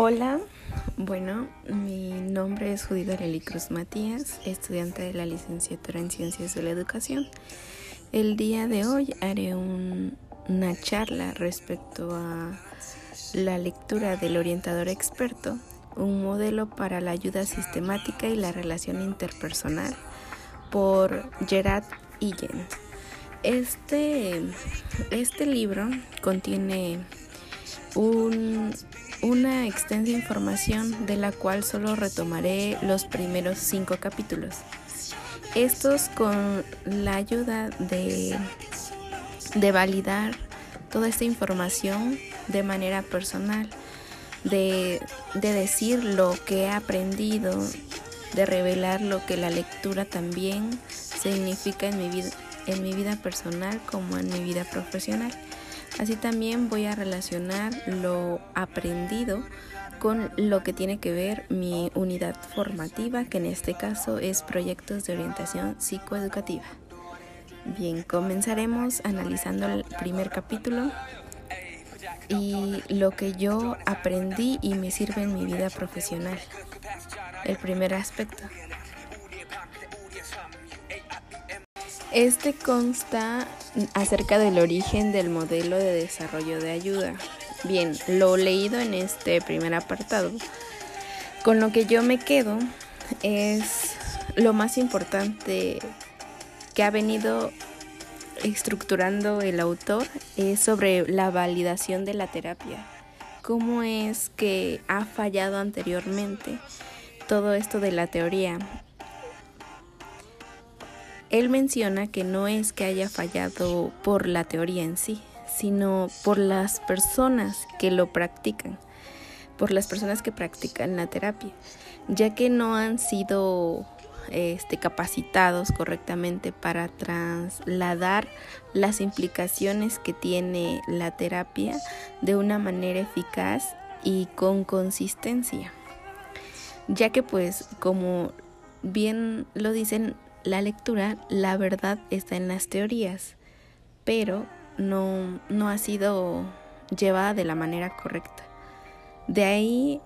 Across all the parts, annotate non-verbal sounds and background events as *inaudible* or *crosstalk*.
Hola, bueno, mi nombre es Judith Arely Cruz Matías, estudiante de la licenciatura en Ciencias de la Educación. El día de hoy haré una charla respecto a la lectura del orientador experto, un modelo para la ayuda sistemática y la relación interpersonal por Gerard Illen. Este, este libro contiene un una extensa información de la cual solo retomaré los primeros cinco capítulos. Estos con la ayuda de, de validar toda esta información de manera personal, de, de decir lo que he aprendido, de revelar lo que la lectura también significa en mi vida, en mi vida personal como en mi vida profesional. Así también voy a relacionar lo aprendido con lo que tiene que ver mi unidad formativa, que en este caso es proyectos de orientación psicoeducativa. Bien, comenzaremos analizando el primer capítulo y lo que yo aprendí y me sirve en mi vida profesional. El primer aspecto. Este consta acerca del origen del modelo de desarrollo de ayuda. Bien, lo leído en este primer apartado. Con lo que yo me quedo es lo más importante que ha venido estructurando el autor es sobre la validación de la terapia. ¿Cómo es que ha fallado anteriormente todo esto de la teoría? Él menciona que no es que haya fallado por la teoría en sí, sino por las personas que lo practican, por las personas que practican la terapia, ya que no han sido este, capacitados correctamente para trasladar las implicaciones que tiene la terapia de una manera eficaz y con consistencia, ya que pues como bien lo dicen la lectura, la verdad está en las teorías, pero no, no ha sido llevada de la manera correcta. De ahí,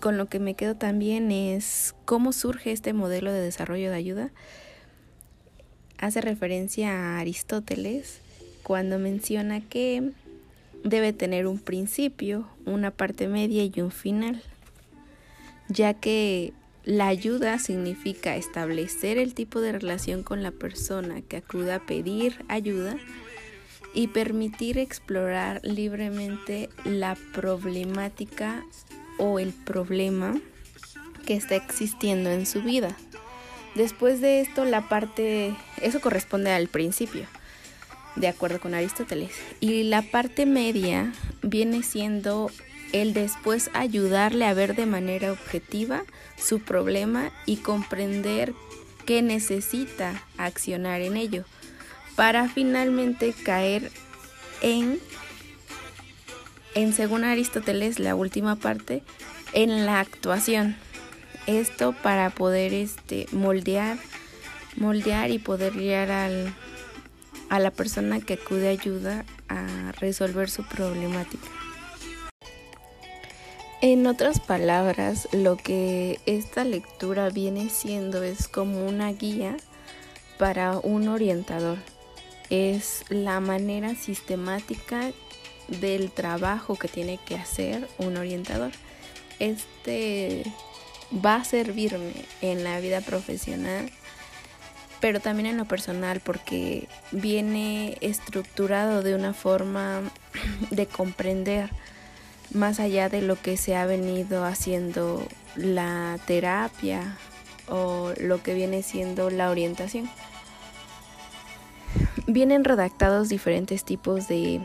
con lo que me quedo también es cómo surge este modelo de desarrollo de ayuda. Hace referencia a Aristóteles cuando menciona que debe tener un principio, una parte media y un final, ya que la ayuda significa establecer el tipo de relación con la persona que acuda a pedir ayuda y permitir explorar libremente la problemática o el problema que está existiendo en su vida. Después de esto, la parte, eso corresponde al principio, de acuerdo con Aristóteles. Y la parte media viene siendo el después ayudarle a ver de manera objetiva su problema y comprender que necesita accionar en ello para finalmente caer en en según Aristóteles la última parte en la actuación. Esto para poder este moldear moldear y poder guiar al, a la persona que acude ayuda a resolver su problemática en otras palabras, lo que esta lectura viene siendo es como una guía para un orientador. Es la manera sistemática del trabajo que tiene que hacer un orientador. Este va a servirme en la vida profesional, pero también en lo personal porque viene estructurado de una forma *clears throat* de comprender más allá de lo que se ha venido haciendo la terapia o lo que viene siendo la orientación. Vienen redactados diferentes tipos de,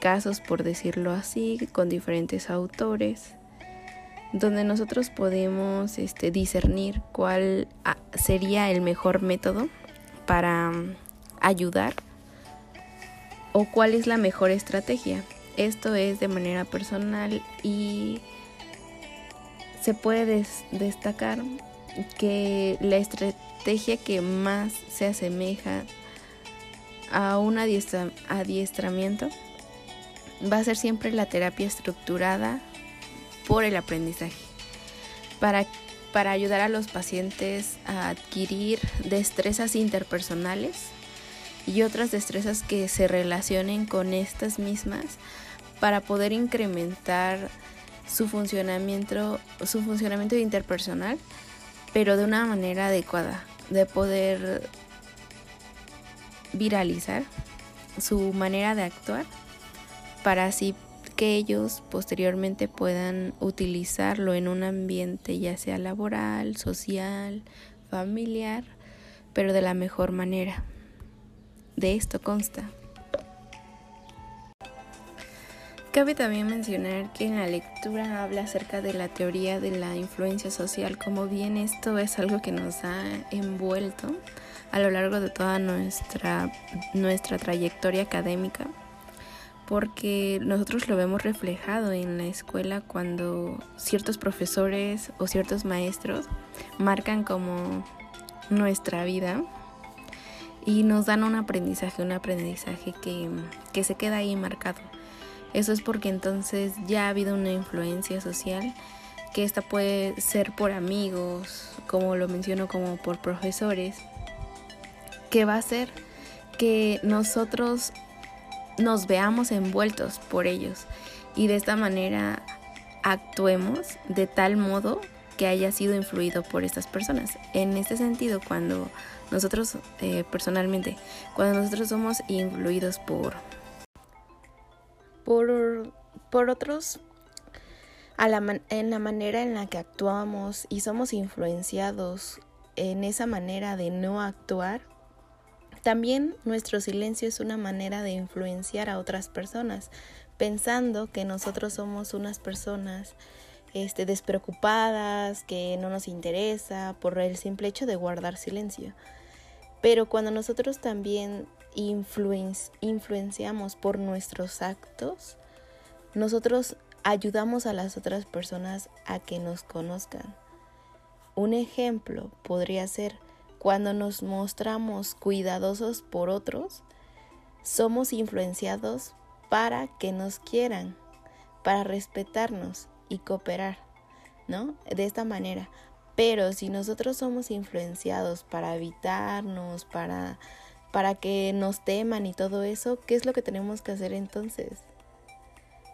casos, por decirlo así, con diferentes autores, donde nosotros podemos este, discernir cuál ah, sería el mejor método para mm, ayudar o cuál es la mejor estrategia. Esto es de manera personal y se puede destacar que la estrategia que más se asemeja a un adiestramiento va a ser siempre la terapia estructurada por el aprendizaje, para, para ayudar a los pacientes a adquirir destrezas interpersonales y otras destrezas que se relacionen con estas mismas para poder incrementar su funcionamiento, su funcionamiento interpersonal, pero de una manera adecuada, de poder viralizar su manera de actuar para así que ellos posteriormente puedan utilizarlo en un ambiente ya sea laboral, social, familiar, pero de la mejor manera. De esto consta. Cabe también mencionar que en la lectura habla acerca de la teoría de la influencia social, como bien esto es algo que nos ha envuelto a lo largo de toda nuestra, nuestra trayectoria académica, porque nosotros lo vemos reflejado en la escuela cuando ciertos profesores o ciertos maestros marcan como nuestra vida y nos dan un aprendizaje, un aprendizaje que, que se queda ahí marcado. Eso es porque entonces ya ha habido una influencia social que esta puede ser por amigos, como lo menciono, como por profesores, que va a hacer que nosotros nos veamos envueltos por ellos y de esta manera actuemos de tal modo que haya sido influido por estas personas. En este sentido, cuando nosotros eh, personalmente, cuando nosotros somos influidos por, por, por otros, en la manera en la que actuamos y somos influenciados en esa manera de no actuar, también nuestro silencio es una manera de influenciar a otras personas, pensando que nosotros somos unas personas este, despreocupadas, que no nos interesa por el simple hecho de guardar silencio. Pero cuando nosotros también influenciamos por nuestros actos, nosotros ayudamos a las otras personas a que nos conozcan. Un ejemplo podría ser cuando nos mostramos cuidadosos por otros, somos influenciados para que nos quieran, para respetarnos y cooperar, ¿no? De esta manera. Pero si nosotros somos influenciados para evitarnos, para, para que nos teman y todo eso, ¿qué es lo que tenemos que hacer entonces?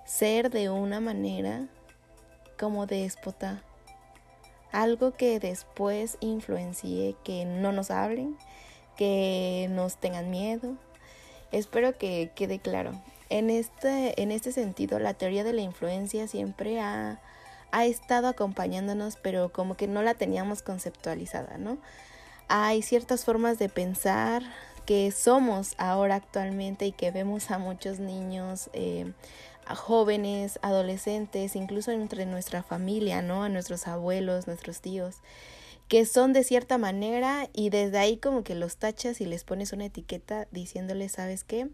Ser de una manera como déspota, algo que después influencie que no nos hablen, que nos tengan miedo. Espero que quede claro. En este, en este sentido, la teoría de la influencia siempre ha, ha estado acompañándonos, pero como que no la teníamos conceptualizada, ¿no? Hay ciertas formas de pensar que somos ahora actualmente y que vemos a muchos niños eh, a jóvenes, adolescentes, incluso entre nuestra familia, ¿no? A nuestros abuelos, nuestros tíos, que son de cierta manera y desde ahí como que los tachas y les pones una etiqueta diciéndoles, ¿sabes qué?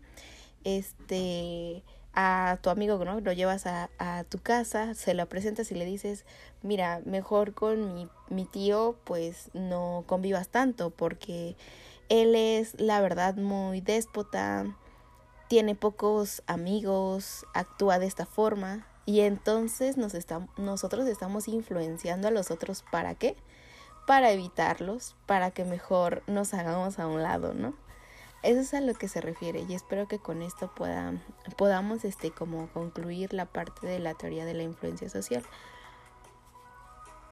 Este, a tu amigo, ¿no? Lo llevas a, a tu casa, se lo presentas y le dices, mira, mejor con mi, mi tío, pues no convivas tanto porque él es, la verdad, muy déspota, tiene pocos amigos, actúa de esta forma y entonces nos nosotros estamos influenciando a los otros para qué? Para evitarlos, para que mejor nos hagamos a un lado, ¿no? Eso es a lo que se refiere y espero que con esto pueda, podamos este como concluir la parte de la teoría de la influencia social.